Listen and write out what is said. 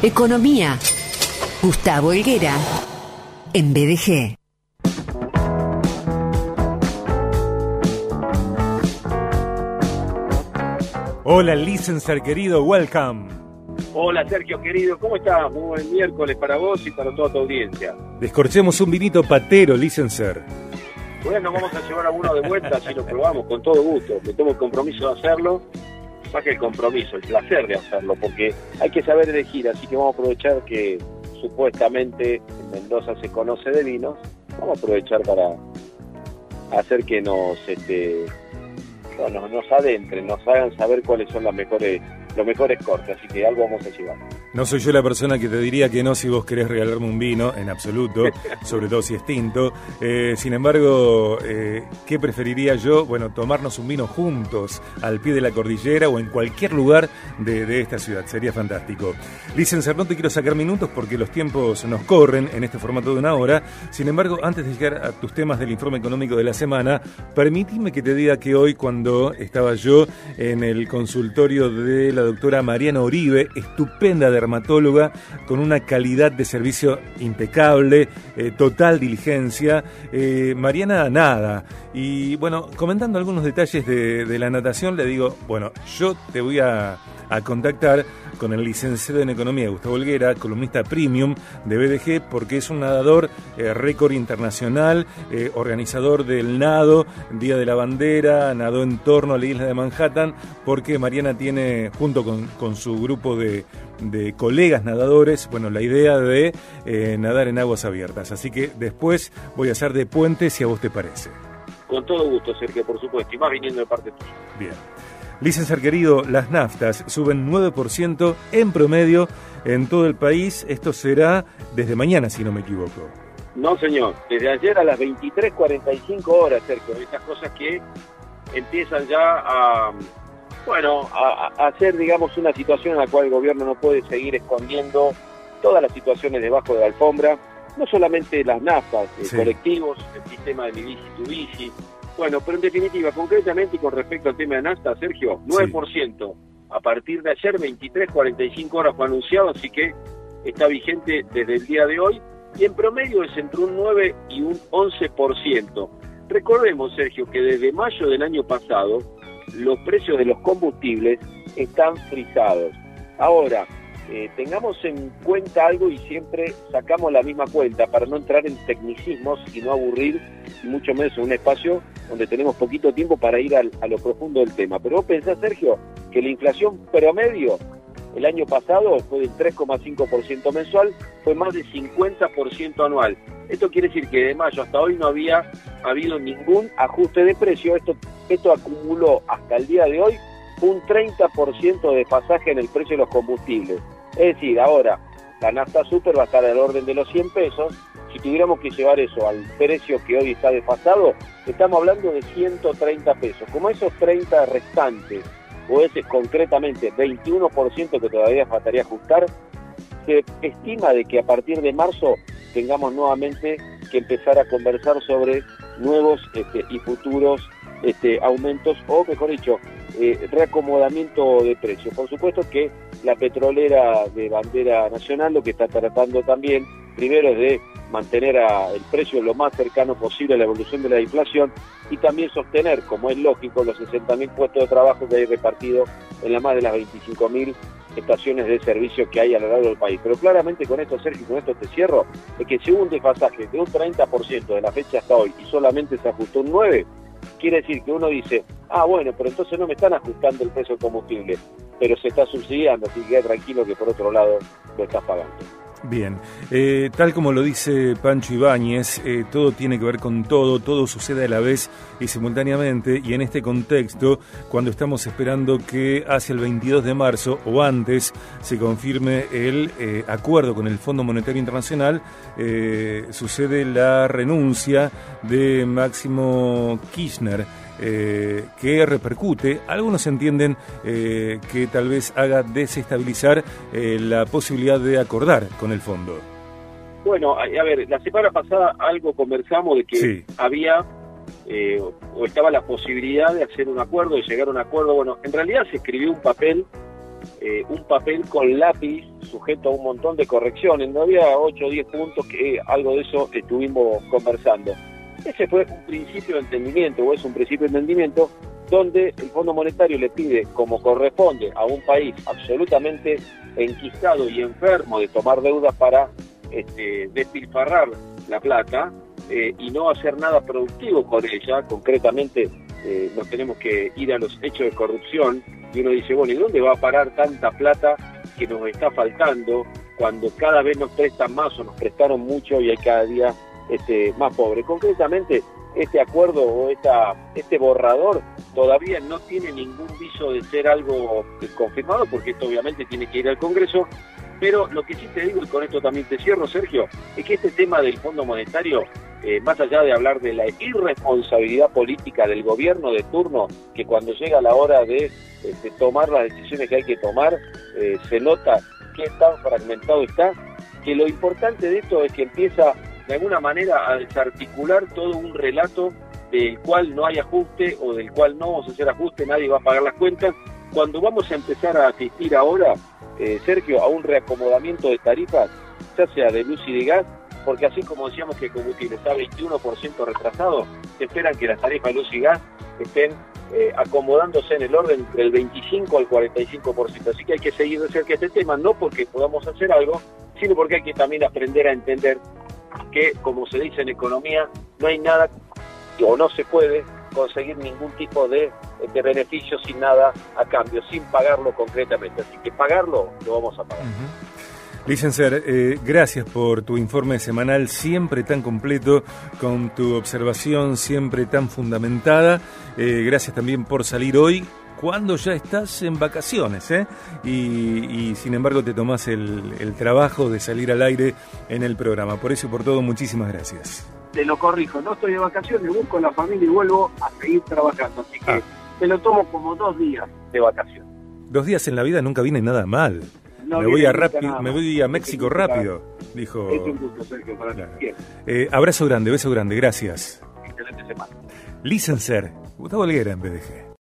Economía. Gustavo Helguera. En BDG. Hola, licenser querido, welcome. Hola Sergio querido, ¿cómo estás? Muy buen miércoles para vos y para toda tu audiencia. Descorchemos un vinito patero, licenser. Bueno, vamos a llevar a uno de vuelta, si lo probamos, con todo gusto. Me tomo el compromiso de hacerlo. Más que el compromiso, el placer de hacerlo, porque hay que saber elegir, así que vamos a aprovechar que supuestamente en Mendoza se conoce de vinos. Vamos a aprovechar para hacer que nos, este, nos, nos adentren, nos hagan saber cuáles son las mejores los mejores cortes, así que algo vamos a llevar. No soy yo la persona que te diría que no si vos querés regalarme un vino, en absoluto, sobre todo si es tinto. Eh, sin embargo, eh, ¿qué preferiría yo? Bueno, tomarnos un vino juntos al pie de la cordillera o en cualquier lugar de, esta ciudad. Sería fantástico. Licenciar, no te quiero sacar minutos porque los tiempos nos corren en este formato de una hora. Sin embargo, antes de llegar a tus temas del informe económico de la semana, permíteme que te diga que hoy cuando estaba yo en el consultorio de la doctora Mariana Oribe, estupenda dermatóloga, con una calidad de servicio impecable, eh, total diligencia. Eh, Mariana, nada. Y bueno, comentando algunos detalles de, la natación, le digo, bueno, yo te voy a, contactar con el licenciado en Economía Gustavo Olguera, columnista premium de BDG, porque es un nadador eh, récord internacional, organizador del nado, Día de la Bandera, nadó en torno a la isla de Manhattan, porque Mariana tiene, junto con, su grupo de, colegas nadadores, bueno, la idea de eh, nadar en aguas abiertas. Así que después voy a hacer de puente si a vos te parece. Con todo gusto, Sergio, por supuesto, y más viniendo de parte tuya. Bien. Licenciar querido, las naftas suben 9% en promedio en todo el país. Esto será desde mañana, si no me equivoco. No, señor. Desde ayer a las 23.45 horas, Sergio. Estas cosas que empiezan ya a, bueno, a, hacer, digamos, una situación en la cual el gobierno no puede seguir escondiendo todas las situaciones debajo de la alfombra, no solamente las naftas, eh, colectivos, el sistema de mi bici, tu bici, bueno, pero en definitiva, concretamente y con respecto al tema de nafta, Sergio, 9%. A partir de ayer, 23, 45 horas fue anunciado, así que está vigente desde el día de hoy y en promedio es entre un 9 y un 11%. Recordemos, Sergio, que desde mayo del año pasado los precios de los combustibles están frisados. Ahora, eh, tengamos en cuenta algo y siempre sacamos la misma cuenta para no entrar en tecnicismos y no aburrir, y mucho menos en un espacio donde tenemos poquito tiempo para ir a lo profundo del tema. Pero vos pensás, Sergio, que la inflación promedio el año pasado fue del 3,5% mensual, fue más de 50% anual. Esto quiere decir que de mayo hasta hoy no había habido ningún ajuste de precio. Esto, esto acumuló hasta el día de hoy un 30% de pasaje en el precio de los combustibles. Es decir, ahora la nafta super va a estar al orden de los 100 pesos. Si tuviéramos que llevar eso al precio que hoy está desfasado, estamos hablando de 130 pesos. Como esos 30 restantes o ese concretamente 21% que todavía faltaría ajustar, se estima de que a partir de marzo tengamos nuevamente que empezar a conversar sobre nuevos este, y futuros este, aumentos o, mejor dicho, eh, reacomodamiento de precios. Por supuesto que la petrolera de bandera nacional lo que está tratando también, primero es de mantener el precio lo más cercano posible a la evolución de la inflación y también sostener, como es lógico, los 60.000 puestos de trabajo que hay repartido en la más de las 25.000 estaciones de servicio que hay a lo largo del país. Pero claramente con esto, Sergio, con esto te cierro, es que si hubo un desfasaje de un 30% de la fecha hasta hoy y solamente se ajustó un 9%, quiere decir que uno dice, ah, bueno, pero entonces no me están ajustando el precio del combustible, pero se está subsidiando, así que tranquilo que por otro lado lo estás pagando. Bien, eh, tal como lo dice Pancho Ibáñez, eh, todo tiene que ver con todo, todo sucede a la vez y simultáneamente, y en este contexto, cuando estamos esperando que hacia el 22 de marzo o antes se confirme el eh, acuerdo con el Fondo Monetario Internacional, sucede la renuncia de Máximo Kirchner. Que repercute, algunos entienden que tal vez haga desestabilizar la posibilidad de acordar con el fondo. Bueno, a, ver, la semana pasada algo conversamos de que había o estaba la posibilidad de hacer un acuerdo, de llegar a un acuerdo. Bueno, en realidad se escribió un papel, un papel con lápiz sujeto a un montón de correcciones, no había 8 o 10 puntos que algo de eso estuvimos conversando. Ese fue un principio de entendimiento, o es un principio de entendimiento, donde el Fondo Monetario le pide, como corresponde a un país absolutamente enquistado y enfermo de tomar deudas para este, despilfarrar la plata eh, y no hacer nada productivo con ella, concretamente eh, nos tenemos que ir a los hechos de corrupción y uno dice, bueno, ¿y dónde va a parar tanta plata que nos está faltando cuando cada vez nos prestan más o nos prestaron mucho y hay cada día este, más pobre? Concretamente, este acuerdo o este borrador todavía no tiene ningún viso de ser algo confirmado, porque esto obviamente tiene que ir al Congreso, pero lo que sí te digo, y con esto también te cierro, Sergio, es que este tema del Fondo Monetario eh, más allá de hablar de la irresponsabilidad política del gobierno de turno, que cuando llega la hora de, tomar las decisiones que hay que tomar, eh, se nota qué tan fragmentado está, que lo importante de esto es que empieza de alguna manera a desarticular todo un relato del cual no hay ajuste o del cual no vamos a hacer ajuste, nadie va a pagar las cuentas. Cuando vamos a empezar a asistir ahora, eh, Sergio, a un reacomodamiento de tarifas, ya sea de luz y de gas, porque así como decíamos que el combustible está 21% retrasado, se esperan que las tarifas de luz y gas estén eh, acomodándose en el orden del 25 al 45%. Así que hay que seguir de cerca este tema, no porque podamos hacer algo, sino porque hay que también aprender a entender que, como se dice en economía, no hay nada o no se puede conseguir ningún tipo de, beneficio sin nada a cambio, sin pagarlo concretamente. Así que pagarlo lo vamos a pagar. Licenciar, eh, gracias por tu informe semanal siempre tan completo, con tu observación siempre tan fundamentada. Eh, gracias también por salir hoy cuando ya estás en vacaciones, ¿eh? Y, sin embargo te tomás el, trabajo de salir al aire en el programa. Por eso y por todo, muchísimas gracias. Te lo corrijo, no estoy de vacaciones, busco a la familia y vuelvo a seguir trabajando. Así que ah. te lo tomo como dos días de vacaciones. Dos días en la vida nunca viene nada mal me, voy a me voy a México rápido, dijo. Es un gusto, Sergio, para eh, abrazo grande, beso grande, gracias. Excelente semana. Licenser, Gustavo Alguera en BDG.